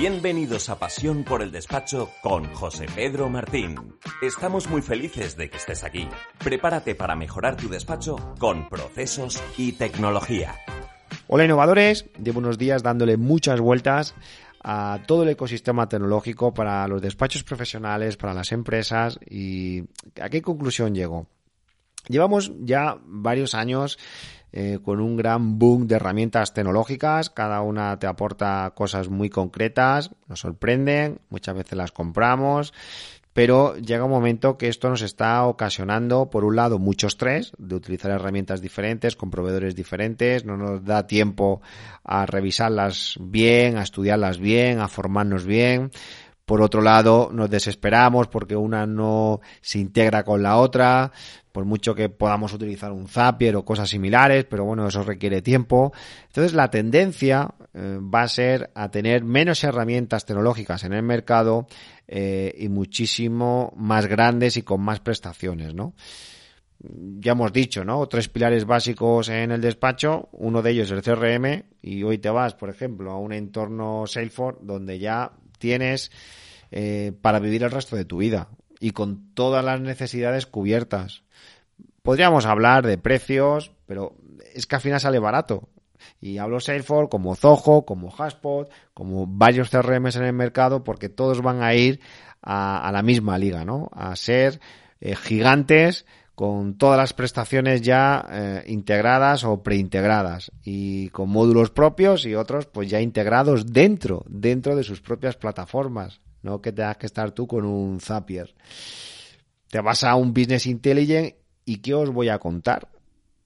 Bienvenidos a Pasión por el Despacho con José Pedro Martín. Estamos muy felices de que estés aquí. Prepárate para mejorar tu despacho con procesos y tecnología. Hola innovadores, llevo unos días dándole muchas vueltas a todo el ecosistema tecnológico para los despachos profesionales, para las empresas y ¿a qué conclusión llego? Llevamos ya varios años eh, con un gran boom de herramientas tecnológicas, cada una te aporta cosas muy concretas, nos sorprenden, muchas veces las compramos, pero llega un momento que esto nos está ocasionando, por un lado, mucho estrés de utilizar herramientas diferentes, con proveedores diferentes, no nos da tiempo a revisarlas bien, a estudiarlas bien, a formarnos bien. Por otro lado, nos desesperamos porque una no se integra con la otra, por mucho que podamos utilizar un Zapier o cosas similares, pero bueno, eso requiere tiempo. Entonces la tendencia eh, va a ser a tener menos herramientas tecnológicas en el mercado eh, y muchísimo más grandes y con más prestaciones, ¿no? Ya hemos dicho, ¿no? Tres pilares básicos en el despacho, uno de ellos es el CRM y hoy te vas, por ejemplo, a un entorno Salesforce donde ya tienes eh, para vivir el resto de tu vida y con todas las necesidades cubiertas. Podríamos hablar de precios, pero es que al final sale barato. Y hablo Salesforce como Zoho, como Haspot, como varios CRMs en el mercado, porque todos van a ir a, la misma liga, ¿no? A ser eh, gigantes con todas las prestaciones ya eh, integradas o preintegradas y con módulos propios y otros pues ya integrados dentro, dentro de sus propias plataformas no que tengas que estar tú con un Zapier. Te vas a un Business Intelligent y ¿qué os voy a contar?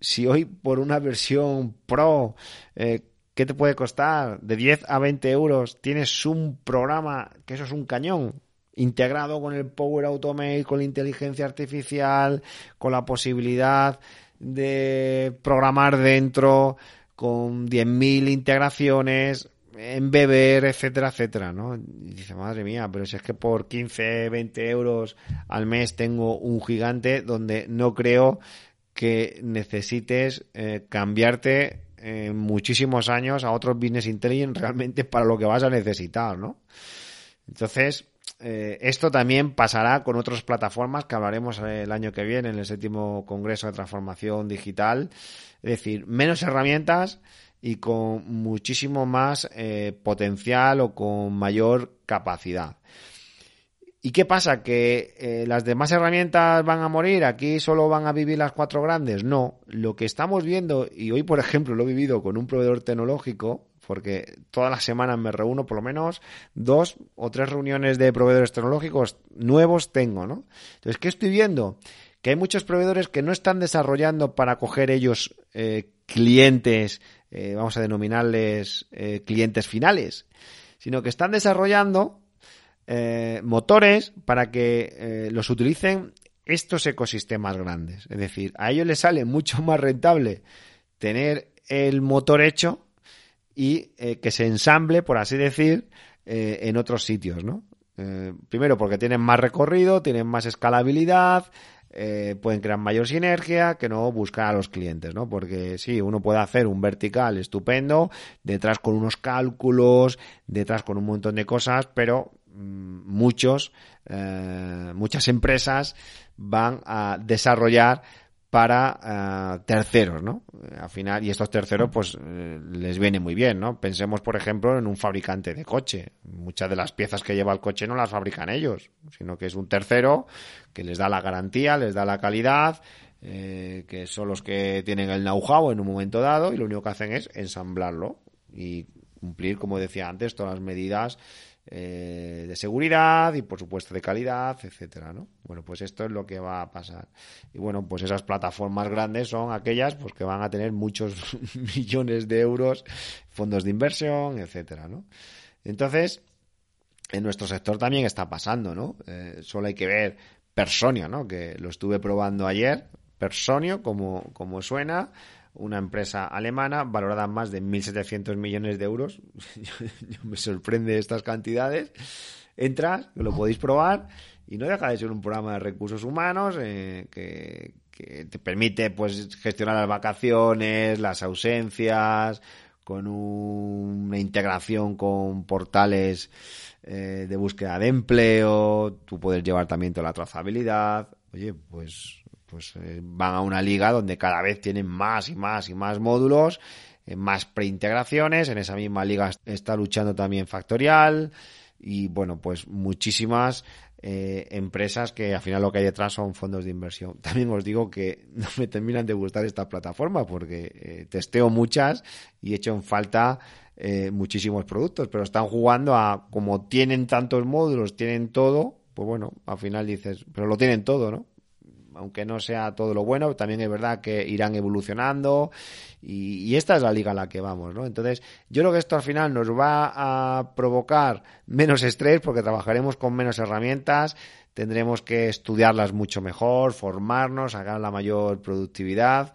Si hoy por una versión Pro, eh, ¿qué te puede costar? De 10 a 20 euros tienes un programa, que eso es un cañón, integrado con el Power Automate, con la inteligencia artificial, con la posibilidad de programar dentro, con 10.000 integraciones, en beber, etcétera, etcétera, ¿no? Y dice, madre mía, pero si es que por 15, 20 euros al mes tengo un gigante donde no creo que necesites eh, cambiarte en muchísimos años a otro business intelligence realmente para lo que vas a necesitar, ¿no? Entonces, eh, esto también pasará con otras plataformas que hablaremos el año que viene en el séptimo Congreso de Transformación Digital. Es decir, menos herramientas, y con muchísimo más eh, potencial o con mayor capacidad. ¿Y qué pasa? ¿Que eh, las demás herramientas van a morir? ¿Aquí solo van a vivir las cuatro grandes? No. Lo que estamos viendo, y hoy por ejemplo lo he vivido con un proveedor tecnológico, porque todas las semanas me reúno por lo menos dos o tres reuniones de proveedores tecnológicos nuevos tengo, ¿no? Entonces, ¿qué estoy viendo? Que hay muchos proveedores que no están desarrollando para coger ellos eh, clientes eh, vamos a denominarles eh, clientes finales, sino que están desarrollando motores para que los utilicen estos ecosistemas grandes. Es decir, a ellos les sale mucho más rentable tener el motor hecho y que se ensamble, por así decir, en otros sitios, ¿no? primero porque tienen más recorrido, tienen más escalabilidad, eh, pueden crear mayor sinergia que no buscar a los clientes, ¿no? Porque sí, uno puede hacer un vertical estupendo, detrás con unos cálculos, detrás con un montón de cosas, pero mm, muchos, eh, muchas empresas van a desarrollar para uh, terceros, ¿no? Al final, y estos terceros, pues eh, les viene muy bien, ¿no? Pensemos, por ejemplo, en un fabricante de coche. Muchas de las piezas que lleva el coche no las fabrican ellos, sino que es un tercero que les da la garantía, les da la calidad, eh, que son los que tienen el know-how en un momento dado y lo único que hacen es ensamblarlo y cumplir, como decía antes, todas las medidas eh, de seguridad y por supuesto de calidad, etcétera, ¿no? Bueno, pues esto es lo que va a pasar. Y bueno, pues esas plataformas grandes son aquellas pues que van a tener muchos millones de euros, fondos de inversión, etcétera, ¿no? Entonces, en nuestro sector también está pasando, ¿no? Eh, solo hay que ver Personio, ¿no? Que lo estuve probando ayer. Personio, como, como suena, una empresa alemana valorada más de 1.700 millones de euros. me sorprende estas cantidades. Entras, lo podéis probar y no deja de ser un programa de recursos humanos eh, que, te permite pues gestionar las vacaciones, las ausencias, con una integración con portales eh, de búsqueda de empleo, tú puedes llevar también toda la trazabilidad. Oye, pues, pues eh, van a una liga donde cada vez tienen más y más y más módulos, eh, más preintegraciones. En esa misma liga está luchando también Factorial y bueno, pues muchísimas eh, empresas que al final lo que hay detrás son fondos de inversión. También os digo que no me terminan de gustar esta plataforma porque eh, testeo muchas y he hecho en falta muchísimos productos, pero están jugando a como tienen tantos módulos, tienen todo, pues bueno, al final dices, pero lo tienen todo, ¿no? Aunque no sea todo lo bueno, también es verdad que irán evolucionando y, esta es la liga a la que vamos, ¿no? Entonces, yo creo que esto al final nos va a provocar menos estrés porque trabajaremos con menos herramientas, tendremos que estudiarlas mucho mejor, formarnos, sacar la mayor productividad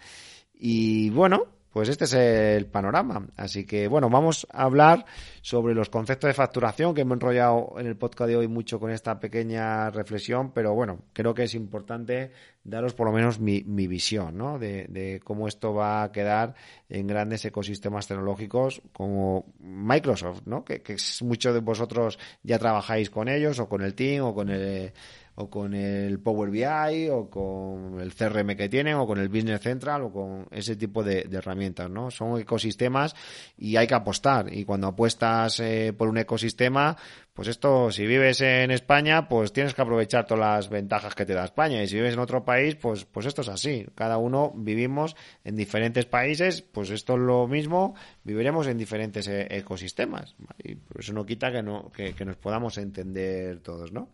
y bueno, pues este es el panorama. Así que, bueno, vamos a hablar sobre los conceptos de facturación, que hemos enrollado en el podcast de hoy mucho con esta pequeña reflexión, pero bueno, creo que es importante daros por lo menos mi, visión, ¿no? De, cómo esto va a quedar en grandes ecosistemas tecnológicos como Microsoft, ¿no? Que, que muchos de vosotros ya trabajáis con ellos, o con el Team, o con el o con el Power BI o con el CRM que tienen o con el Business Central o con ese tipo de, herramientas, ¿no? Son ecosistemas y hay que apostar y cuando apuestas eh, por un ecosistema, pues esto, si vives en España, pues tienes que aprovechar todas las ventajas que te da España y si vives en otro país, pues, pues esto es así. Cada uno vivimos en diferentes países, pues esto es lo mismo, viviremos en diferentes eh, ecosistemas y por eso no quita que, no, que, nos podamos entender todos, ¿no?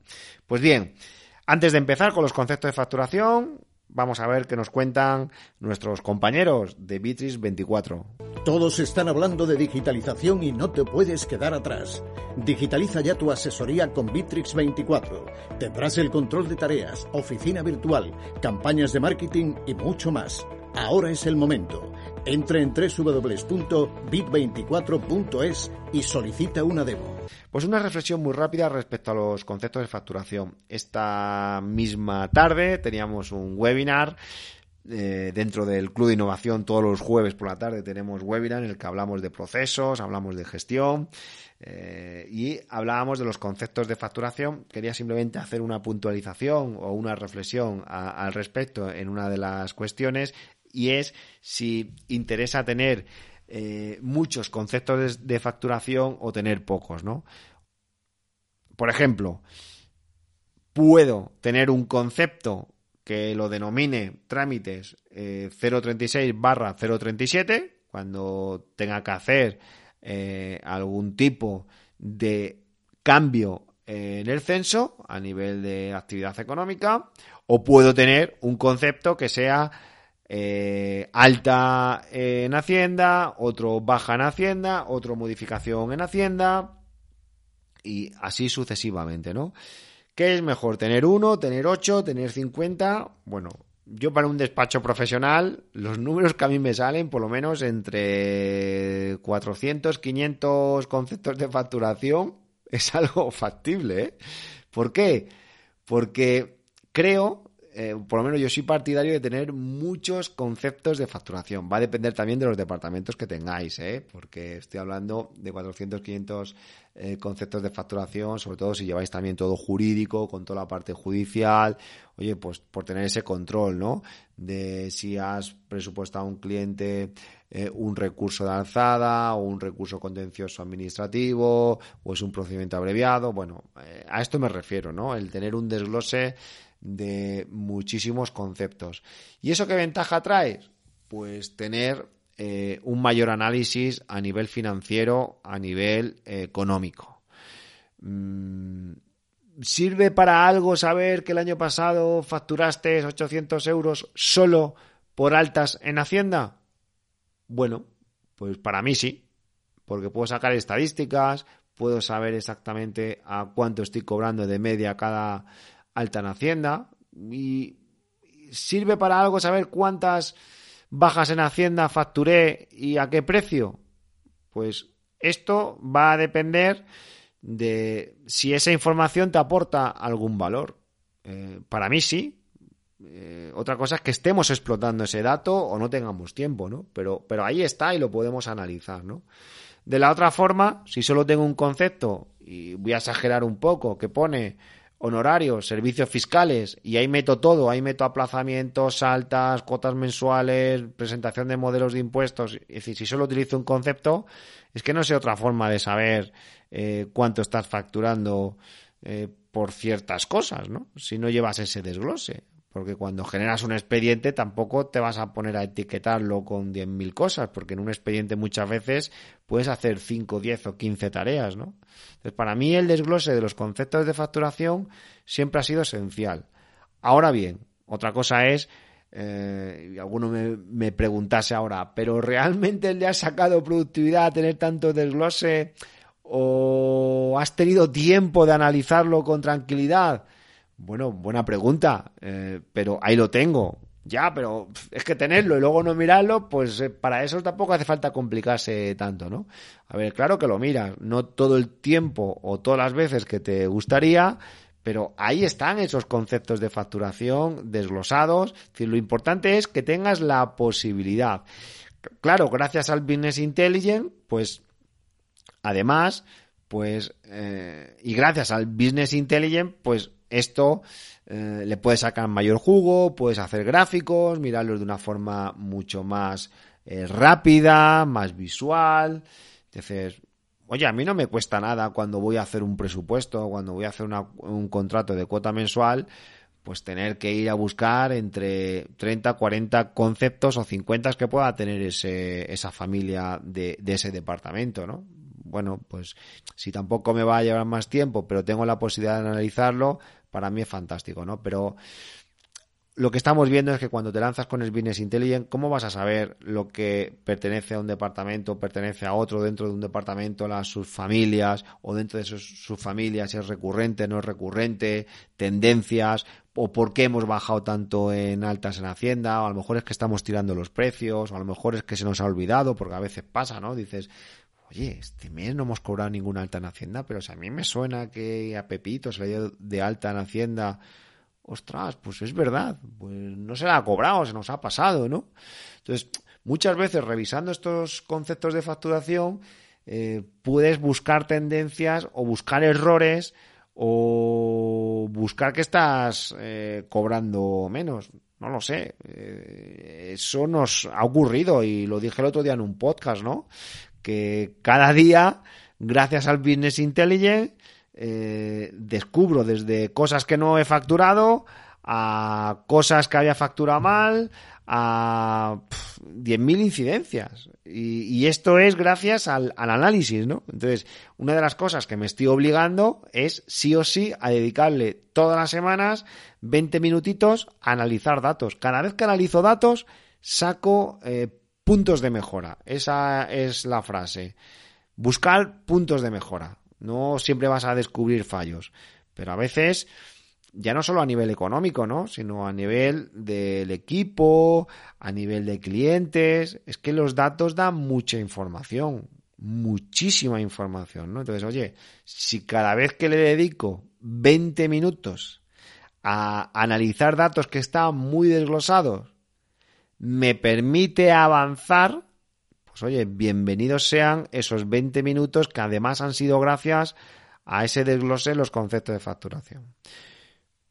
Pues bien, antes de empezar con los conceptos de facturación, vamos a ver qué nos cuentan nuestros compañeros de Bitrix 24. Todos están hablando de digitalización y no te puedes quedar atrás. Digitaliza ya tu asesoría con Bitrix 24. Tendrás el control de tareas, oficina virtual, campañas de marketing y mucho más. Ahora es el momento. Entre en www.bit24.es y solicita una demo. Pues una reflexión muy rápida respecto a los conceptos de facturación. Esta misma tarde teníamos un webinar eh, dentro del Club de Innovación todos los jueves por la tarde tenemos webinar en el que hablamos de procesos, hablamos de gestión eh, y hablábamos de los conceptos de facturación. Quería simplemente hacer una puntualización o una reflexión al respecto en una de las cuestiones y es si interesa tener eh, muchos conceptos de, facturación o tener pocos, ¿no? Por ejemplo, puedo tener un concepto que lo denomine trámites 036 eh, barra 037 cuando tenga que hacer eh, algún tipo de cambio en el censo a nivel de actividad económica o puedo tener un concepto que sea eh, alta en Hacienda, otro baja en Hacienda, otro modificación en Hacienda y así sucesivamente, ¿no? ¿Qué es mejor? ¿Tener uno, tener ocho, tener cincuenta? Bueno, yo para un despacho profesional, los números que a mí me salen, por lo menos entre 400, 500 conceptos de facturación, es algo factible, ¿eh? ¿Por qué? Porque creo eh, por lo menos yo soy partidario de tener muchos conceptos de facturación. Va a depender también de los departamentos que tengáis, ¿eh? porque estoy hablando de 400, 500 eh, conceptos de facturación, sobre todo si lleváis también todo jurídico, con toda la parte judicial. Oye, pues por tener ese control, ¿no? De si has presupuestado a un cliente un recurso de alzada o un recurso contencioso administrativo o es un procedimiento abreviado. Bueno, a esto me refiero, ¿no? El tener un desglose de muchísimos conceptos. ¿Y eso qué ventaja trae? Pues tener eh, un mayor análisis a nivel financiero, a nivel eh, económico. Mm, ¿Sirve para algo saber que el año pasado facturaste 800 euros solo por altas en Hacienda? Bueno, pues para mí sí, porque puedo sacar estadísticas, puedo saber exactamente a cuánto estoy cobrando de media cada alta en Hacienda y sirve para algo saber cuántas bajas en Hacienda facturé y a qué precio. Pues esto va a depender de si esa información te aporta algún valor. Eh, para mí sí. Eh, otra cosa es que estemos explotando ese dato o no tengamos tiempo, ¿no? Pero, pero ahí está y lo podemos analizar, ¿no? De la otra forma, si solo tengo un concepto, y voy a exagerar un poco, que pone honorarios, servicios fiscales, y ahí meto todo, ahí meto aplazamientos, altas, cuotas mensuales, presentación de modelos de impuestos, es decir, si solo utilizo un concepto, es que no sé otra forma de saber eh, cuánto estás facturando eh, por ciertas cosas, ¿no? Si no llevas ese desglose. Porque cuando generas un expediente tampoco te vas a poner a etiquetarlo con 10.000 cosas, porque en un expediente muchas veces puedes hacer 5, 10 o 15 tareas, ¿no? Entonces, para mí el desglose de los conceptos de facturación siempre ha sido esencial. Ahora bien, otra cosa es, eh, alguno me, me, preguntase ahora, ¿pero realmente le has sacado productividad a tener tanto desglose o has tenido tiempo de analizarlo con tranquilidad? Bueno, buena pregunta, eh, pero ahí lo tengo. Ya, pero es que tenerlo y luego no mirarlo, pues eh, para eso tampoco hace falta complicarse tanto, ¿no? A ver, claro que lo miras, no todo el tiempo o todas las veces que te gustaría, pero ahí están esos conceptos de facturación desglosados. Es decir, lo importante es que tengas la posibilidad. Claro, gracias al Business Intelligence, pues además, pues, eh, y gracias al Business Intelligence, pues esto eh, le puedes sacar mayor jugo, puedes hacer gráficos, mirarlos de una forma mucho más eh, rápida, más visual. Entonces, oye, a mí no me cuesta nada cuando voy a hacer un presupuesto, cuando voy a hacer un contrato de cuota mensual, pues tener que ir a buscar entre 30, 40 conceptos o 50 que pueda tener ese, esa familia de, de ese departamento, ¿no? Bueno, pues si tampoco me va a llevar más tiempo, pero tengo la posibilidad de analizarlo, para mí es fantástico, ¿no? Pero lo que estamos viendo es que cuando te lanzas con el Business Intelligence, ¿cómo vas a saber lo que pertenece a un departamento, pertenece a otro dentro de un departamento, las sus familias o dentro de sus, sus familias, si es recurrente, no es recurrente, tendencias o por qué hemos bajado tanto en altas en Hacienda, o a lo mejor es que estamos tirando los precios, o a lo mejor es que se nos ha olvidado, porque a veces pasa, ¿no? Dices, oye, este mes no hemos cobrado ninguna alta en Hacienda, pero si a mí me suena que a Pepito se le dio de alta en Hacienda, ostras, pues es verdad, pues no se la ha cobrado, se nos ha pasado, ¿no? Entonces, muchas veces revisando estos conceptos de facturación, eh, puedes buscar tendencias o buscar errores o buscar que estás eh, cobrando menos. No lo sé. Eh, eso nos ha ocurrido y lo dije el otro día en un podcast, ¿no? Que cada día, gracias al Business Intelligence, eh, descubro desde cosas que no he facturado a cosas que había facturado mal, a 10.000 incidencias. Y, esto es gracias al, al, análisis, ¿no? Entonces, una de las cosas que me estoy obligando es sí o sí a dedicarle todas las semanas 20 minutitos a analizar datos. Cada vez que analizo datos, saco eh, puntos de mejora. Esa es la frase. Buscar puntos de mejora. No siempre vas a descubrir fallos, pero a veces ya no solo a nivel económico, ¿no? Sino a nivel del equipo, a nivel de clientes. Es que los datos dan mucha información, muchísima información, ¿no? Entonces, oye, si cada vez que le dedico 20 minutos a analizar datos que están muy desglosados me permite avanzar, pues oye, bienvenidos sean esos 20 minutos que además han sido gracias a ese desglose los conceptos de facturación.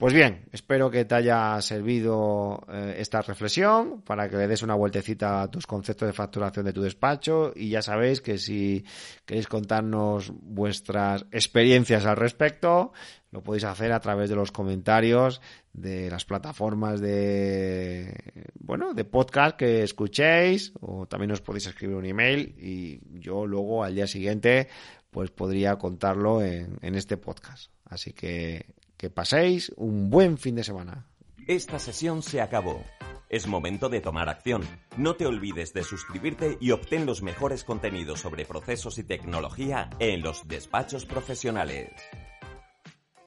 Pues bien, espero que te haya servido eh, esta reflexión para que le des una vueltecita a tus conceptos de facturación de tu despacho y ya sabéis que si queréis contarnos vuestras experiencias al respecto, lo podéis hacer a través de los comentarios de las plataformas de bueno de podcast que escuchéis o también os podéis escribir un email y yo luego al día siguiente pues podría contarlo en, en este podcast así que que paséis un buen fin de semana esta sesión se acabó es momento de tomar acción. No te olvides de suscribirte y obtén los mejores contenidos sobre procesos y tecnología en los despachos profesionales.